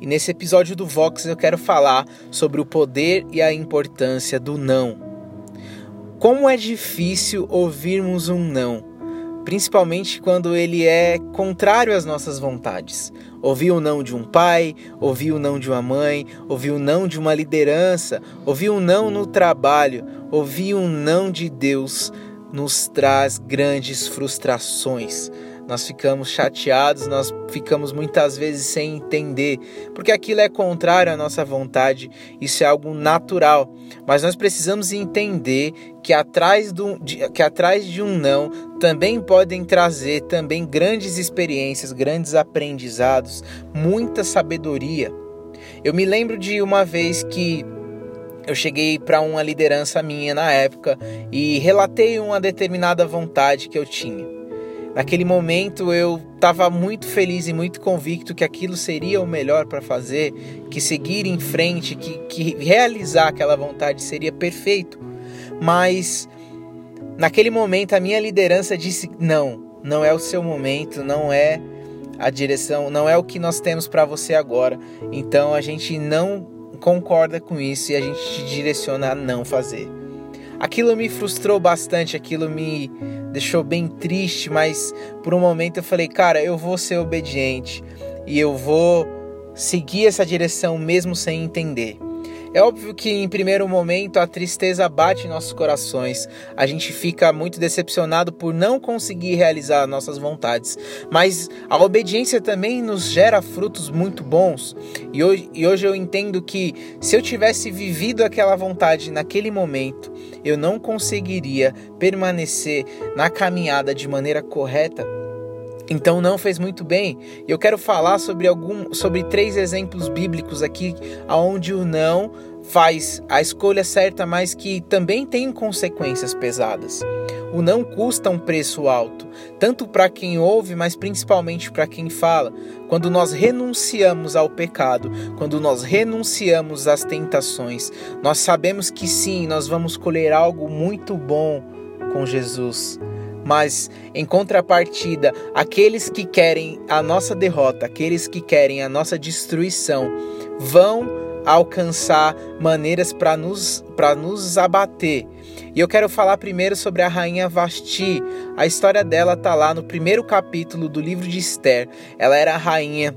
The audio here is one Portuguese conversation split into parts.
e nesse episódio do Vox eu quero falar sobre o poder e a importância do não. Como é difícil ouvirmos um não, principalmente quando ele é contrário às nossas vontades. Ouvir o não de um pai, ouvir o não de uma mãe, ouvir o não de uma liderança, ouvir o não no trabalho, ouvir o não de Deus nos traz grandes frustrações nós ficamos chateados, nós ficamos muitas vezes sem entender, porque aquilo é contrário à nossa vontade, isso é algo natural. Mas nós precisamos entender que atrás, do, que atrás de um não também podem trazer também grandes experiências, grandes aprendizados, muita sabedoria. Eu me lembro de uma vez que eu cheguei para uma liderança minha na época e relatei uma determinada vontade que eu tinha. Naquele momento eu estava muito feliz e muito convicto que aquilo seria o melhor para fazer, que seguir em frente, que, que realizar aquela vontade seria perfeito. Mas naquele momento a minha liderança disse: não, não é o seu momento, não é a direção, não é o que nós temos para você agora. Então a gente não concorda com isso e a gente te direciona a não fazer. Aquilo me frustrou bastante, aquilo me deixou bem triste, mas por um momento eu falei, cara, eu vou ser obediente e eu vou seguir essa direção mesmo sem entender. É óbvio que em primeiro momento a tristeza bate em nossos corações, a gente fica muito decepcionado por não conseguir realizar nossas vontades, mas a obediência também nos gera frutos muito bons. E hoje, e hoje eu entendo que se eu tivesse vivido aquela vontade naquele momento, eu não conseguiria permanecer na caminhada de maneira correta então não fez muito bem. Eu quero falar sobre algum sobre três exemplos bíblicos aqui aonde o não faz a escolha certa, mas que também tem consequências pesadas. O não custa um preço alto, tanto para quem ouve, mas principalmente para quem fala. Quando nós renunciamos ao pecado, quando nós renunciamos às tentações, nós sabemos que sim, nós vamos colher algo muito bom com Jesus. Mas, em contrapartida, aqueles que querem a nossa derrota, aqueles que querem a nossa destruição, vão alcançar maneiras para nos, nos abater. E eu quero falar primeiro sobre a rainha Vasti. A história dela está lá no primeiro capítulo do livro de Esther. Ela era a rainha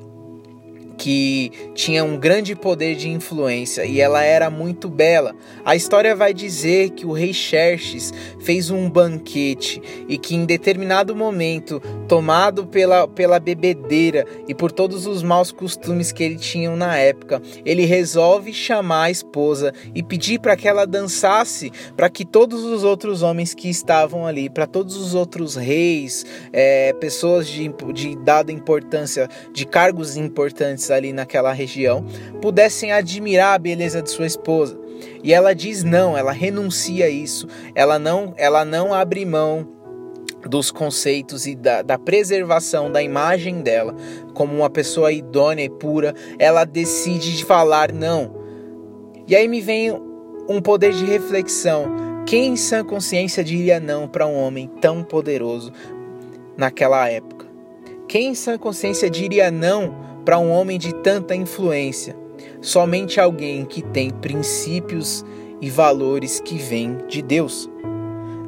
que tinha um grande poder de influência e ela era muito bela. A história vai dizer que o rei Xerxes fez um banquete e que em determinado momento, tomado pela, pela bebedeira e por todos os maus costumes que ele tinha na época, ele resolve chamar a esposa e pedir para que ela dançasse para que todos os outros homens que estavam ali, para todos os outros reis, é, pessoas de, de dada importância, de cargos importantes ali naquela região pudessem admirar a beleza de sua esposa. E ela diz não, ela renuncia a isso, ela não, ela não abre mão dos conceitos e da, da, preservação da imagem dela como uma pessoa idônea e pura, ela decide falar não. E aí me vem um poder de reflexão. Quem em sã consciência diria não para um homem tão poderoso naquela época? Quem em sã consciência diria não para um homem de tanta influência. Somente alguém que tem princípios e valores que vêm de Deus.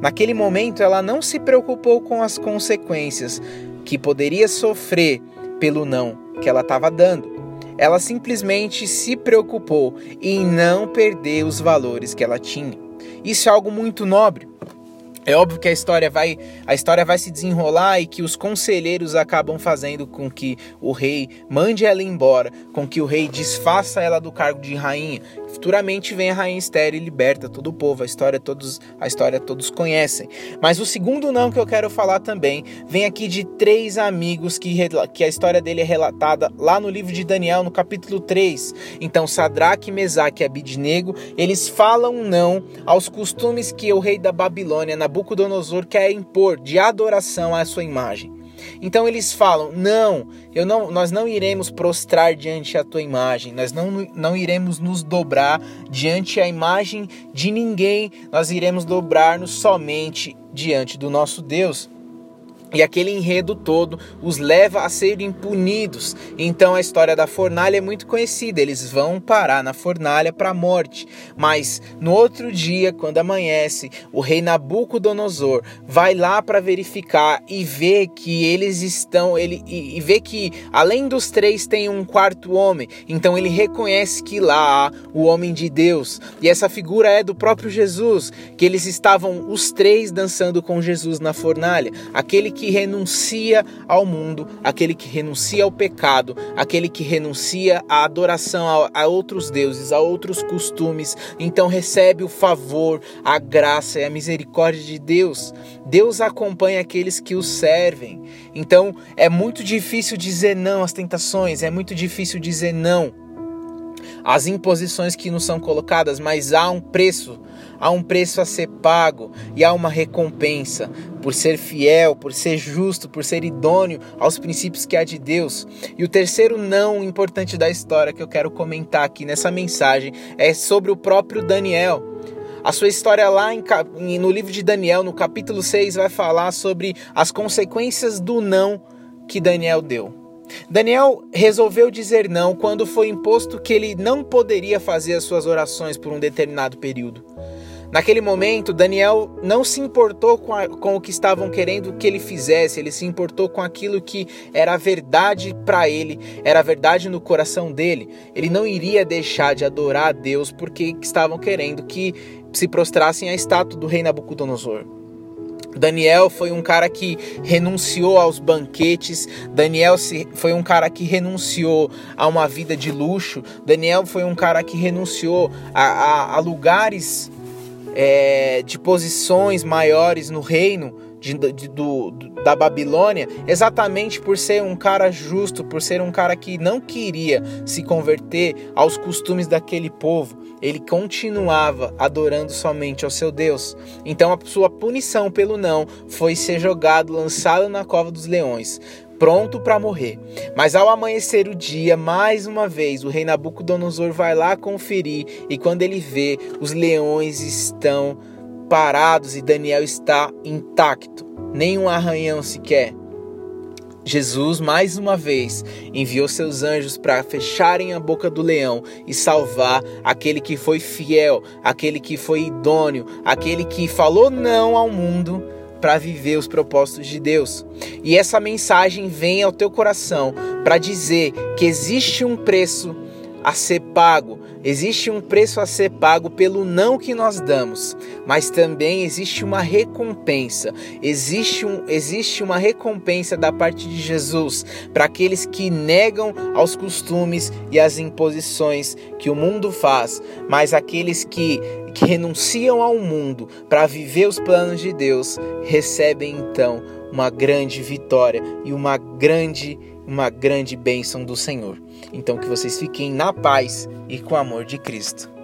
Naquele momento, ela não se preocupou com as consequências que poderia sofrer pelo não que ela estava dando. Ela simplesmente se preocupou em não perder os valores que ela tinha. Isso é algo muito nobre. É óbvio que a história vai a história vai se desenrolar e que os conselheiros acabam fazendo com que o rei mande ela embora, com que o rei desfaça ela do cargo de rainha. Futuramente vem a rainha Esther e liberta todo o povo. A história todos a história todos conhecem. Mas o segundo não que eu quero falar também vem aqui de três amigos que, que a história dele é relatada lá no livro de Daniel, no capítulo 3. Então Sadraque, Mesaque e Abidnego, eles falam não aos costumes que o rei da Babilônia, Nabucodonosor, quer impor de adoração à sua imagem. Então eles falam: "Não, eu não, nós não iremos prostrar diante a tua imagem. Nós não, não iremos nos dobrar diante a imagem de ninguém. Nós iremos dobrar-nos somente diante do nosso Deus." E aquele enredo todo os leva a serem punidos. Então a história da fornalha é muito conhecida. Eles vão parar na fornalha para a morte. Mas no outro dia, quando amanhece, o rei Nabucodonosor vai lá para verificar e vê que eles estão, ele e, e vê que além dos três tem um quarto homem. Então ele reconhece que lá há o homem de Deus. E essa figura é do próprio Jesus, que eles estavam os três dançando com Jesus na fornalha. Aquele que renuncia ao mundo, aquele que renuncia ao pecado, aquele que renuncia à adoração a, outros deuses, a outros costumes, então recebe o favor, a graça e a misericórdia de Deus. Deus acompanha aqueles que o servem. Então é muito difícil dizer não às tentações, é muito difícil dizer não às imposições que nos são colocadas, mas há um preço há um preço a ser pago e há uma recompensa por ser fiel, por ser justo, por ser idôneo aos princípios que há de Deus. E o terceiro não importante da história que eu quero comentar aqui nessa mensagem é sobre o próprio Daniel. A sua história lá em, no livro de Daniel, no capítulo 6, vai falar sobre as consequências do não que Daniel deu. Daniel resolveu dizer não quando foi imposto que ele não poderia fazer as suas orações por um determinado período. Naquele momento, Daniel não se importou com, a, com o que estavam querendo que ele fizesse, ele se importou com aquilo que era verdade para ele, era verdade no coração dele. Ele não iria deixar de adorar a Deus porque estavam querendo que se prostrassem à estátua do rei Nabucodonosor. Daniel foi um cara que renunciou aos banquetes. Daniel foi um cara que renunciou a uma vida de luxo. Daniel foi um cara que renunciou a, a, a lugares é, de posições maiores no reino de, de, do, da Babilônia, exatamente por ser um cara justo, por ser um cara que não queria se converter aos costumes daquele povo. Ele continuava adorando somente ao seu Deus. Então a sua punição pelo não foi ser jogado, lançado na cova dos leões pronto para morrer. Mas ao amanhecer o dia, mais uma vez, o rei Nabucodonosor vai lá conferir e quando ele vê, os leões estão parados e Daniel está intacto, nem um arranhão sequer. Jesus, mais uma vez, enviou seus anjos para fecharem a boca do leão e salvar aquele que foi fiel, aquele que foi idôneo, aquele que falou não ao mundo para viver os propósitos de Deus. E essa mensagem vem ao teu coração para dizer que existe um preço a ser pago, existe um preço a ser pago pelo não que nós damos, mas também existe uma recompensa, existe, um, existe uma recompensa da parte de Jesus para aqueles que negam aos costumes e às imposições que o mundo faz, mas aqueles que que renunciam ao mundo para viver os planos de Deus, recebem então uma grande vitória e uma grande uma grande bênção do Senhor. Então que vocês fiquem na paz e com o amor de Cristo.